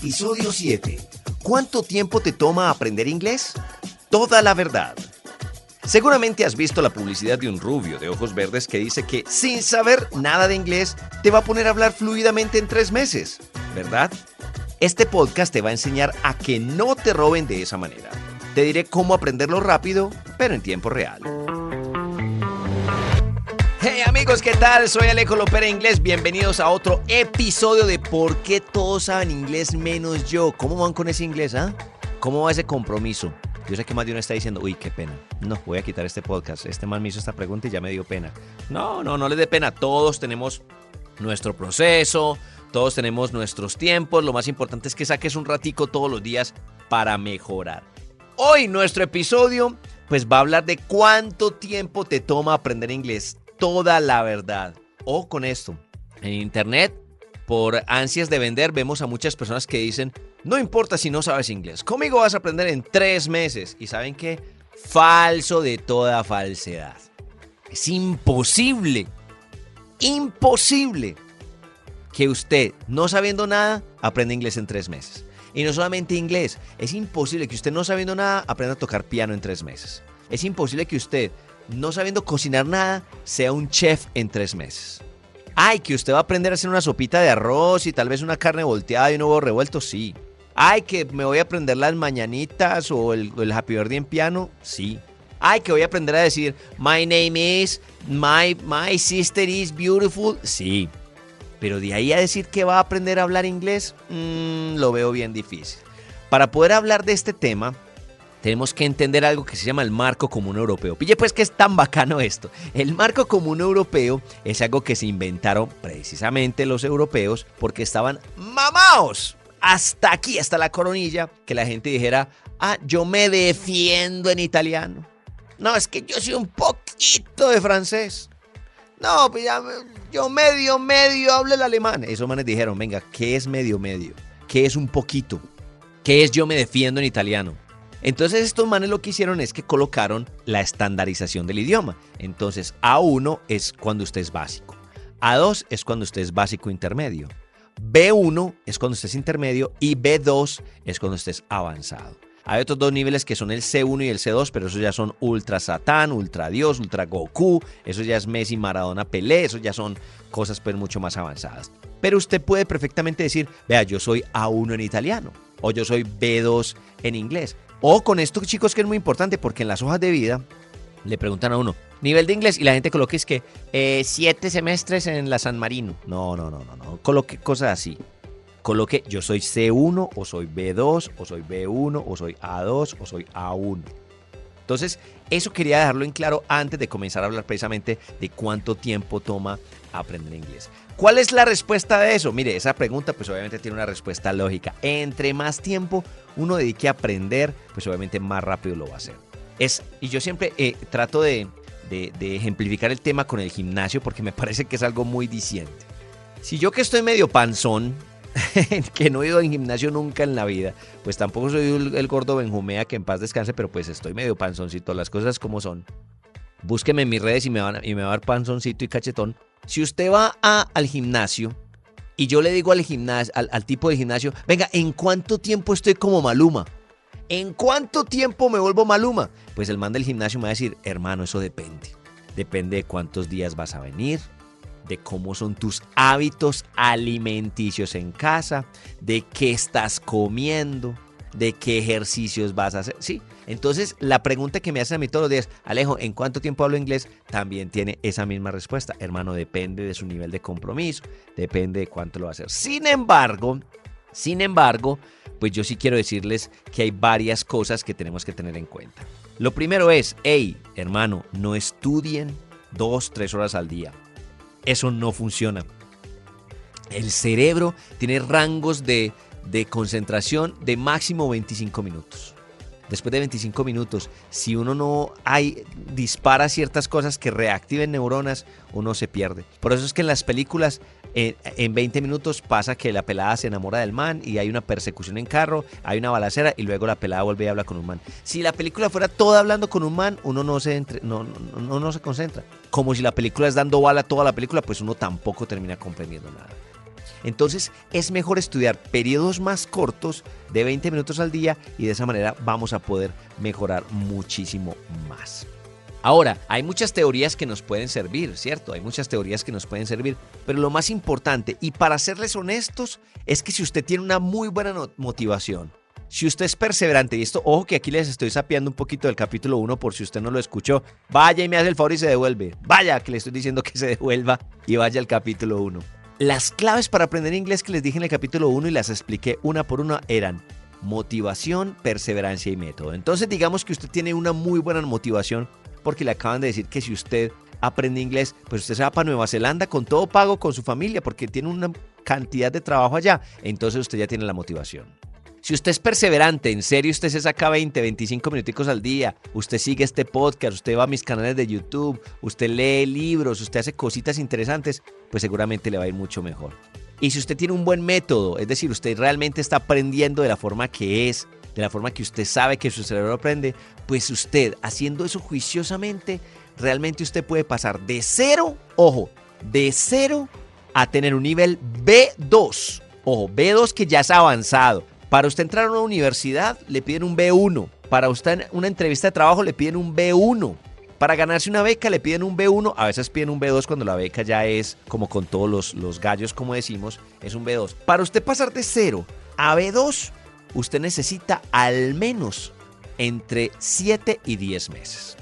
Episodio 7. ¿Cuánto tiempo te toma aprender inglés? Toda la verdad. Seguramente has visto la publicidad de un rubio de ojos verdes que dice que sin saber nada de inglés te va a poner a hablar fluidamente en tres meses, ¿verdad? Este podcast te va a enseñar a que no te roben de esa manera. Te diré cómo aprenderlo rápido, pero en tiempo real. Hey amigos, ¿qué tal? Soy Alejo Lopera Inglés. Bienvenidos a otro episodio de ¿Por qué todos saben inglés menos yo? ¿Cómo van con ese inglés, ah? ¿Cómo va ese compromiso? Yo sé que más de uno está diciendo, uy, qué pena. No, voy a quitar este podcast. Este man me hizo esta pregunta y ya me dio pena. No, no, no les dé pena. Todos tenemos nuestro proceso, todos tenemos nuestros tiempos. Lo más importante es que saques un ratico todos los días para mejorar. Hoy nuestro episodio pues va a hablar de cuánto tiempo te toma aprender inglés toda la verdad. O con esto, en internet, por ansias de vender, vemos a muchas personas que dicen, no importa si no sabes inglés, conmigo vas a aprender en tres meses. Y saben qué? Falso de toda falsedad. Es imposible, imposible que usted, no sabiendo nada, aprenda inglés en tres meses. Y no solamente inglés, es imposible que usted no sabiendo nada aprenda a tocar piano en tres meses. Es imposible que usted no sabiendo cocinar nada, sea un chef en tres meses. Ay, que usted va a aprender a hacer una sopita de arroz y tal vez una carne volteada y un huevo revuelto, sí. Ay, que me voy a aprender las mañanitas o el, happy birthday en piano, sí. Ay, que voy a aprender a decir my name is, my, my sister is beautiful, sí. Pero de ahí a decir que va a aprender a hablar inglés, mm, lo veo bien difícil. Para poder hablar de este tema, tenemos que entender algo que se llama el marco común europeo. Pille pues que es tan bacano esto. El marco común europeo es algo que se inventaron precisamente los europeos porque estaban mamados hasta aquí, hasta la coronilla, que la gente dijera, ah, yo me defiendo en italiano. No, es que yo soy un poquito de francés. No, pues ya, yo medio, medio hablo el alemán. Esos manes dijeron, venga, ¿qué es medio, medio? ¿Qué es un poquito? ¿Qué es yo me defiendo en italiano? Entonces estos manes lo que hicieron es que colocaron la estandarización del idioma. Entonces A1 es cuando usted es básico. A2 es cuando usted es básico intermedio. B1 es cuando usted es intermedio y B2 es cuando usted es avanzado. Hay otros dos niveles que son el C1 y el C2, pero esos ya son Ultra Satán, Ultra Dios, Ultra Goku, eso ya es Messi, Maradona, Pelé, eso ya son cosas pues mucho más avanzadas. Pero usted puede perfectamente decir, vea, yo soy A1 en italiano o yo soy B2 en inglés. O con esto, chicos, que es muy importante porque en las hojas de vida le preguntan a uno, nivel de inglés, y la gente coloque es que eh, siete semestres en la San Marino. No, no, no, no, no. Coloque cosas así. Coloque yo soy C1 o soy B2 o soy B1 o soy A2 o soy A1. Entonces, eso quería dejarlo en claro antes de comenzar a hablar precisamente de cuánto tiempo toma aprender inglés. ¿Cuál es la respuesta de eso? Mire, esa pregunta pues obviamente tiene una respuesta lógica. Entre más tiempo uno dedique a aprender, pues obviamente más rápido lo va a hacer. Es, y yo siempre eh, trato de, ejemplificar el tema con el gimnasio porque me parece que es algo muy diciente. Si yo que estoy medio panzón, que no he ido al gimnasio nunca en la vida, pues tampoco soy el, gordo Benjumea que en paz descanse, pero pues estoy medio panzoncito, las cosas como son. Búsqueme en mis redes y me, van, y me va a dar panzoncito y cachetón si usted va al gimnasio y yo le digo al, gimnasio, al, tipo de gimnasio, venga, ¿en cuánto tiempo estoy como Maluma? ¿En cuánto tiempo me vuelvo Maluma? Pues el man del gimnasio me va a decir, hermano, eso depende. Depende de cuántos días vas a venir, de cómo son tus hábitos alimenticios en casa, de qué estás comiendo, de qué ejercicios vas a hacer. Sí, entonces la pregunta que me hacen a mí todos los días, Alejo, ¿en cuánto tiempo hablo inglés? También tiene esa misma respuesta. Hermano, depende de su nivel de compromiso, depende de cuánto lo va a hacer. Sin embargo, sin embargo, pues yo sí quiero decirles que hay varias cosas que tenemos que tener en cuenta. Lo primero es, hey, hermano, no estudien dos, tres horas al día. Eso no funciona. El cerebro tiene rangos de de concentración de máximo 25 minutos. Después de 25 minutos, si uno no hay, dispara ciertas cosas que reactiven neuronas, uno se pierde. Por eso es que en las películas en 20 minutos pasa que la pelada se enamora del man y hay una persecución en carro, hay una balacera y luego la pelada vuelve y habla con un man. Si la película fuera toda hablando con un man, uno no se, entre, no, no, no se concentra. Como si la película es dando bala toda la película, pues uno tampoco termina comprendiendo nada. Entonces es mejor estudiar periodos más cortos de 20 minutos al día y de esa manera vamos a poder mejorar muchísimo más. Ahora, hay muchas teorías que nos pueden servir, ¿cierto? Hay muchas teorías que nos pueden servir, pero lo más importante, y para serles honestos, es que si usted tiene una muy buena motivación, si usted es perseverante, y esto, ojo que aquí les estoy sapeando un poquito del capítulo 1 por si usted no lo escuchó, vaya y me hace el favor y se devuelve. Vaya que le estoy diciendo que se devuelva y vaya al capítulo 1. Las claves para aprender inglés que les dije en el capítulo 1 y las expliqué una por una eran motivación, perseverancia y método. Entonces digamos que usted tiene una muy buena motivación porque le acaban de decir que si usted aprende inglés, pues usted se va para Nueva Zelanda con todo pago con su familia porque tiene una cantidad de trabajo allá. Entonces usted ya tiene la motivación. Si usted es perseverante, en serio usted se saca 20, 25 minuticos al día, usted sigue este podcast, usted va a mis canales de YouTube, usted lee libros, usted hace cositas interesantes, pues seguramente le va a ir mucho mejor. Y si usted tiene un buen método, es decir, usted realmente está aprendiendo de la forma que es, de la forma que usted sabe que su cerebro aprende, pues usted haciendo eso juiciosamente, realmente usted puede pasar de cero, ojo, de cero a tener un nivel B2. Ojo, B2 que ya es avanzado. Para usted entrar a una universidad le piden un B1. Para usted una entrevista de trabajo le piden un B1. Para ganarse una beca le piden un B1, a veces piden un B2 cuando la beca ya es como con todos los, los gallos, como decimos, es un B2. Para usted pasar de cero a B2, usted necesita al menos entre 7 y 10 meses.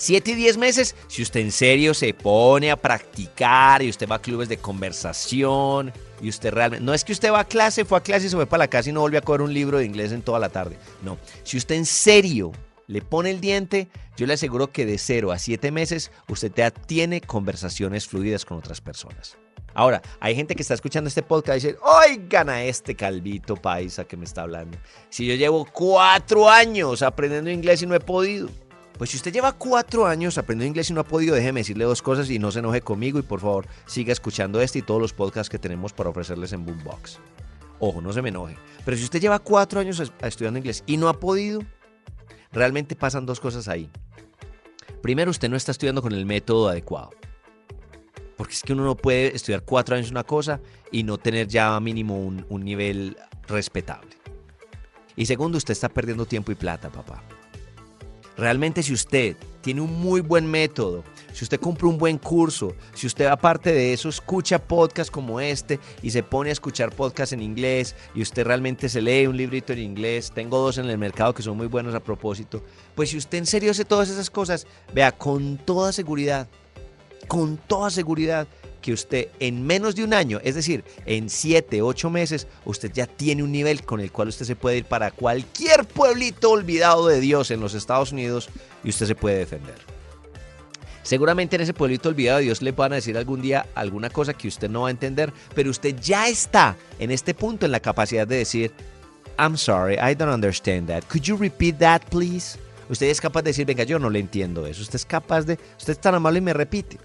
7 y 10 meses, si usted en serio se pone a practicar y usted va a clubes de conversación y usted realmente... No es que usted va a clase, fue a clase y se fue para la casa y no volvió a coger un libro de inglés en toda la tarde. No, si usted en serio le pone el diente, yo le aseguro que de 0 a 7 meses usted tiene conversaciones fluidas con otras personas. Ahora, hay gente que está escuchando este podcast y dice, oigan a este calvito paisa que me está hablando. Si yo llevo cuatro años aprendiendo inglés y no he podido. Pues si usted lleva cuatro años aprendiendo inglés y no ha podido, déjeme decirle dos cosas y no se enoje conmigo y por favor siga escuchando este y todos los podcasts que tenemos para ofrecerles en Boombox. Ojo, no se me enoje. Pero si usted lleva cuatro años estudiando inglés y no ha podido, realmente pasan dos cosas ahí. Primero, usted no está estudiando con el método adecuado. Porque es que uno no puede estudiar cuatro años una cosa y no tener ya mínimo un, nivel respetable. Y segundo, usted está perdiendo tiempo y plata, papá. Realmente si usted tiene un muy buen método, si usted compra un buen curso, si usted aparte de eso escucha podcasts como este y se pone a escuchar podcasts en inglés y usted realmente se lee un librito en inglés, tengo dos en el mercado que son muy buenos a propósito, pues si usted en serio hace todas esas cosas, vea con toda seguridad con toda seguridad que usted en menos de un año, es decir, en 7, 8 meses, usted ya tiene un nivel con el cual usted se puede ir para cualquier pueblito olvidado de Dios en los Estados Unidos y usted se puede defender. Seguramente en ese pueblito olvidado de Dios le van a decir algún día alguna cosa que usted no va a entender, pero usted ya está en este punto en la capacidad de decir, I'm sorry, I don't understand that. Could you repeat that, please? Usted es capaz de decir, venga, yo no le entiendo eso. Usted es capaz de, usted es tan amable y me repite.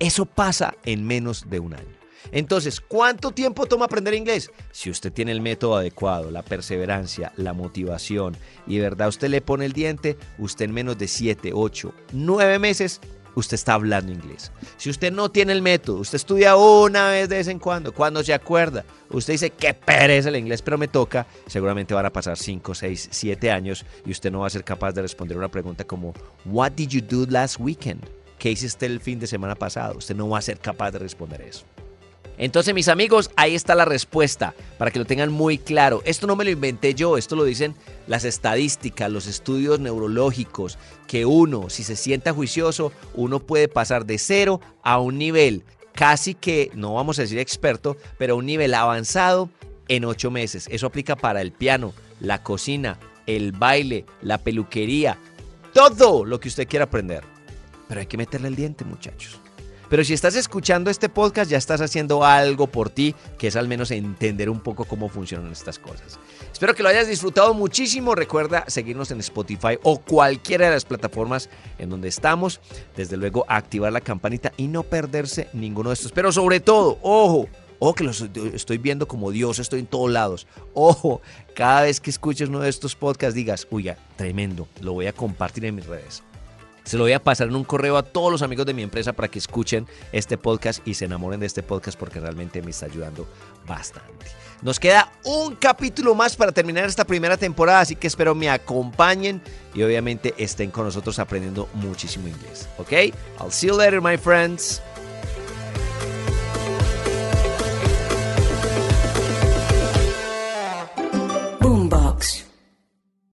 Eso pasa en menos de un año. Entonces, ¿cuánto tiempo toma aprender inglés? Si usted tiene el método adecuado, la perseverancia, la motivación y de verdad usted le pone el diente, usted en menos de 7, 8, 9 meses, usted está hablando inglés. Si usted no tiene el método, usted estudia una vez de vez en cuando, cuando se acuerda, usted dice, qué pereza el inglés, pero me toca, seguramente van a pasar 5, 6, 7 años y usted no va a ser capaz de responder una pregunta como, What did you do last weekend? ¿Qué hiciste el fin de semana pasado? Usted no va a ser capaz de responder eso. Entonces, mis amigos, ahí está la respuesta, para que lo tengan muy claro. Esto no me lo inventé yo, esto lo dicen las estadísticas, los estudios neurológicos, que uno, si se sienta juicioso, uno puede pasar de cero a un nivel casi que, no vamos a decir experto, pero un nivel avanzado en ocho meses. Eso aplica para el piano, la cocina, el baile, la peluquería, todo lo que usted quiera aprender pero hay que meterle el diente, muchachos. Pero si estás escuchando este podcast, ya estás haciendo algo por ti, que es al menos entender un poco cómo funcionan estas cosas. Espero que lo hayas disfrutado muchísimo. Recuerda seguirnos en Spotify o cualquiera de las plataformas en donde estamos. Desde luego, activar la campanita y no perderse ninguno de estos. Pero sobre todo, ojo, ojo que los estoy viendo como Dios, estoy en todos lados. Ojo, cada vez que escuches uno de estos podcasts digas, uy, tremendo, lo voy a compartir en mis redes. Se lo voy a pasar en un correo a todos los amigos de mi empresa para que escuchen este podcast y se enamoren de este podcast porque realmente me está ayudando bastante. Nos queda un capítulo más para terminar esta primera temporada, así que espero me acompañen y obviamente estén con nosotros aprendiendo muchísimo inglés. ¿Ok? I'll see you later, my friends.